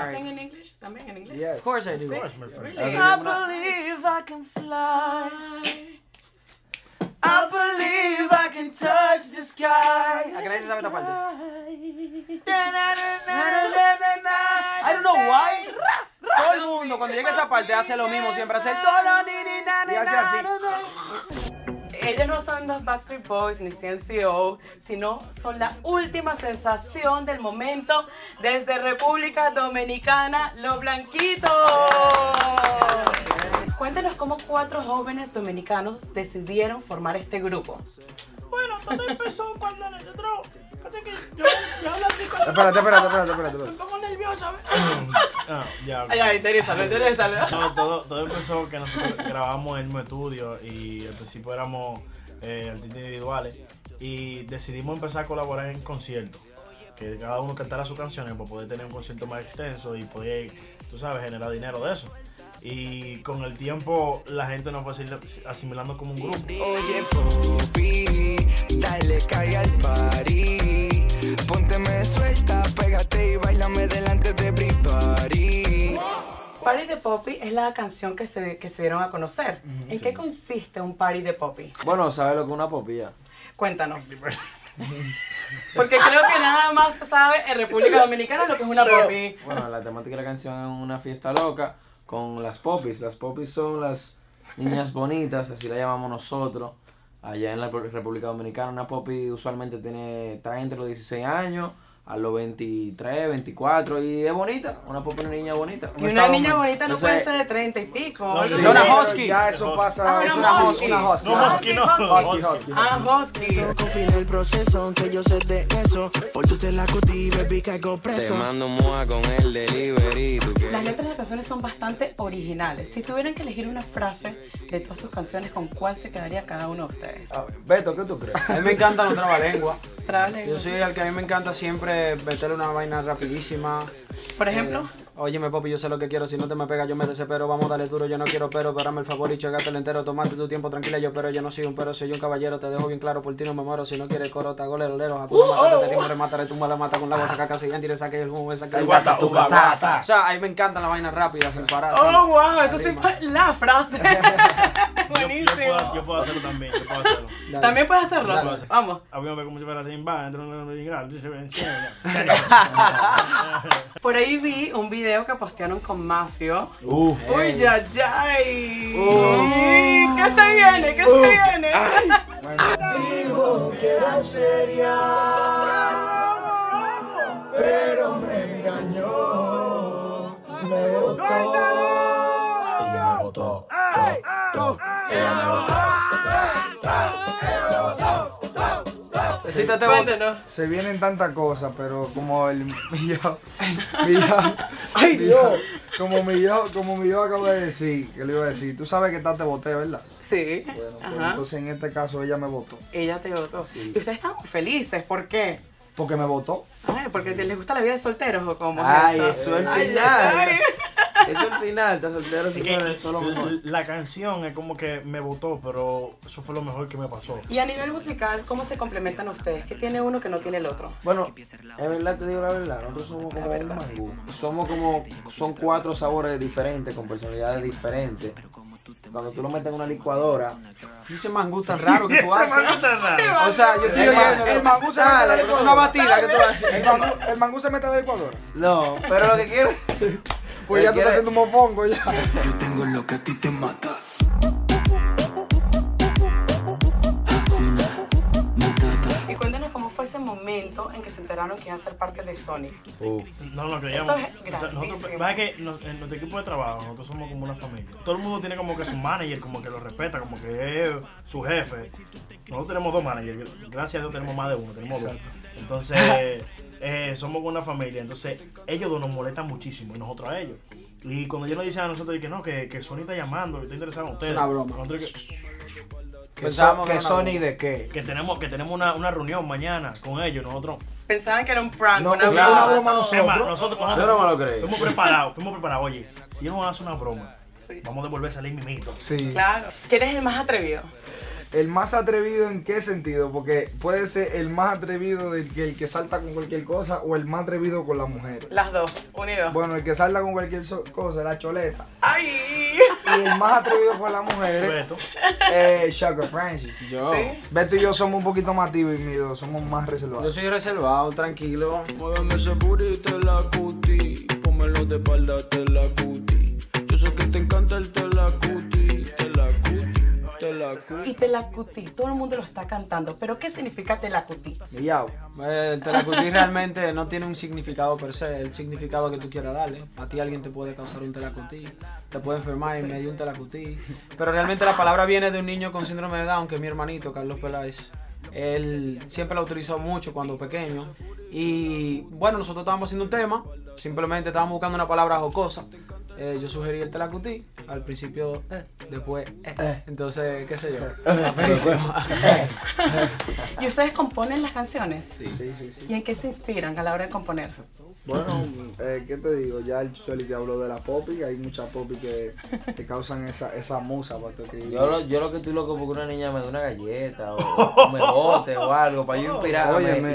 Alright. Sing in English? También en inglés. Yes. Of course I do. Sí. course, my friend. Really? I believe I can fly. I believe I can touch the sky. ¿A que nadie se sabe esta parte? I don't know why. Todo el mundo cuando llega a esa parte hace lo mismo, siempre hace el tono, ni, ni, na, ni, Y hace así. Ellos no son los Backstreet Boys ni CNCO, sino son la última sensación del momento desde República Dominicana, Los Blanquitos. Cómo cuatro jóvenes dominicanos decidieron formar este grupo. Bueno, todo empezó cuando nosotros. Pasa que yo, yo hablo así con. Espérate, espérate, espérate, espérate. Me pongo nerviosa. ¿ves? Ah, ya. Ay, ay, Teresa. No, todo, todo empezó que nosotros grabamos en el mismo estudio y al principio éramos eh, artistas individuales y decidimos empezar a colaborar en conciertos. Que cada uno cantara sus canciones para poder tener un concierto más extenso y poder, tú sabes, generar dinero de eso. Y con el tiempo la gente nos fue asil- asimilando como un grupo. Oye, pupi, dale cae al party. Pónteme suelta, pégate y bailame delante de everybody. Party de Poppy es la canción que se, que se dieron a conocer. ¿En qué consiste un Party de Poppy? Bueno, ¿sabes lo que es una popilla? Cuéntanos. Porque creo que nada más se sabe en República Dominicana lo que es una Poppy. Bueno, la temática de la canción es una fiesta loca con las popis. Las popis son las niñas bonitas, así la llamamos nosotros. Allá en la República Dominicana, una popi usualmente tiene, está entre los 16 años a los 23, 24 y es bonita. Una popi es una niña bonita. Y una niña bonita no puede ser de 30 y pico. No, así. Una husky. Ya eso pasa. Ah, es una husky. Una husky. No, Husky no. Husky, husky. Ah, Husky. Confía el proceso, aunque yo sé de eso. Por tu te la cutí, baby, caigo Te preso. mando mua con el delivery. ¿tú qué? Las letras de las canciones son bastante originales. Si tuvieran que elegir una frase de todas sus canciones, ¿con cuál se quedaría cada uno de ustedes? Ah, Beto, ¿qué tú crees? A mí me encantan los trabalenguas. Yo soy el que a mí me encanta siempre meterle una vaina rapidísima. Por ejemplo, Óyeme, papi, yo sé lo que quiero. Si no te me pega, yo me desespero. Vamos, dale duro, yo no quiero, pero espérame el favor y chegátelo entero. Tomate tu tiempo, tranquila, yo pero yo no soy un pero, soy un caballero. Te dejo bien claro, por ti no me muero. Si no quieres coro, te hago lero, lero. Hakuna Matata, te rimo, remátale, tú me la mata con la saca casi bien, tire, saque el humo, saca el Guata, guata. O sea, a mí me encantan las vainas rápidas, sin parar. oh wow, esa sí fue la frase. Yo, yo Buenísimo. puedo, yo puedo hacerlo también. Yo puedo hacerlo. También puedes hacerlo. Dale. Vamos. A mí me ve como si fuera sin va, entre un Por ahí vi un video que postearon con Mafio. Uf. Uy, ya, ya. ¿Qué se viene? ¿Qué se viene? Te. Cuéntanos. Se vienen tantas cosas, pero como el mi yo, mi yo- ay Dios, como mi yo, como mi yo acaba de decir, que le iba a decir, tú sabes que está te voté, ¿verdad? Sí. Bueno, pues Ajá. entonces en este caso ella me votó, Ella te votó. Y ustedes están felices. ¿Por qué? porque me votó. Ay, porque les gusta la vida de solteros o cómo Ay, es eso es final. Es el final, estás soltero, Es si solo mejor. la canción es como que me votó, pero eso fue lo mejor que me pasó. Y a nivel musical, ¿cómo se complementan ustedes? ¿Qué tiene uno que no tiene el otro? Bueno, es verdad, te digo la verdad, nosotros somos como un mangú. Somos como, son cuatro sabores diferentes, con personalidades diferentes. Cuando tú lo metes en una licuadora, Dice mangú tan raro que tú haces. raro. O sea, yo estoy El, oyendo. el mangú se Ah, mete en la es una licuadora. batida que tú haces. El mangú, el mangú se mete en la licuadora. No, pero lo que quiero. Pues ya tú estás haciendo un mofongo ya. Yo tengo lo que a ti te mata. Y cuéntenos cómo fue ese momento en que se enteraron que iban a ser parte de Sonic. No lo creíamos. Eso es O sea, nosotros, grandísimo. ¿sabes que nos- en nuestro equipo de trabajo, nosotros somos como una familia. Todo el mundo tiene como que su manager, como que lo respeta, como que es su jefe. Nosotros tenemos dos managers, gracias a Dios tenemos más de uno, tenemos dos. Entonces, eh, somos una familia. Entonces, ellos dos nos molestan muchísimo y nosotros a ellos. Y cuando ellos nos dicen a nosotros que no, que, que Sony está llamando, que está interesado en ustedes. una broma. Nosotros que, Pensábamos Sony una- de qué. que tenemos, que tenemos una, una reunión mañana con ellos, nosotros. Pensaban que era un prank, No, una una broma. broma a Es nosotros. Yo no me lo creí. fuimos preparados, fuimos preparados. Oye, si ellos nos hacen una broma, Sí. vamos a devolver a salir mimito. Sí. Claro. ¿Quién es el más atrevido? ¿El más atrevido en qué sentido? Porque puede ser el más atrevido del que el que salta con cualquier cosa o el más atrevido con las mujeres. Las dos, unidos. Bueno, el que salta con cualquier so- cosa es la choleta. ¡Ay! Y el más atrevido con las mujeres Beto. es Shaka Francis. Yo. Sí. Beto y yo somos un poquito más tímidos, somos más Yo reservados. soy reservado, tranquilo. Muéveme ese la cuti. Pómelo de espalda, te la cuti. Yo sé que te encanta el te te la cuti. Y telacutí, todo el mundo lo está cantando. ¿Pero qué significa telacutí? Miau. El telacutí realmente no tiene un significado per se, el significado que tú quieras darle. A ti alguien te puede causar un telacutí, te puede enfermar y me dio un telacutí. Pero realmente la palabra viene de un niño con síndrome de Down, que es mi hermanito, Carlos Peláez. Él siempre la utilizó mucho cuando pequeño. Y bueno, nosotros estábamos haciendo un tema, simplemente estábamos buscando una palabra jocosa. Eh, yo sugerí el telacutí, al principio, eh, después, eh. entonces, qué sé yo. ¿Y ustedes componen las canciones? Sí, sí, sí. ¿Y en qué se inspiran a la hora de componer? Bueno, eh, ¿qué te digo? Ya el Choli te habló de la popi, hay muchas popi que te causan esa, esa musa para tu escribir. Yo lo, yo lo que estoy loco porque una niña me dé una galleta o, o me bote o algo para yo inspirarme. Óyeme,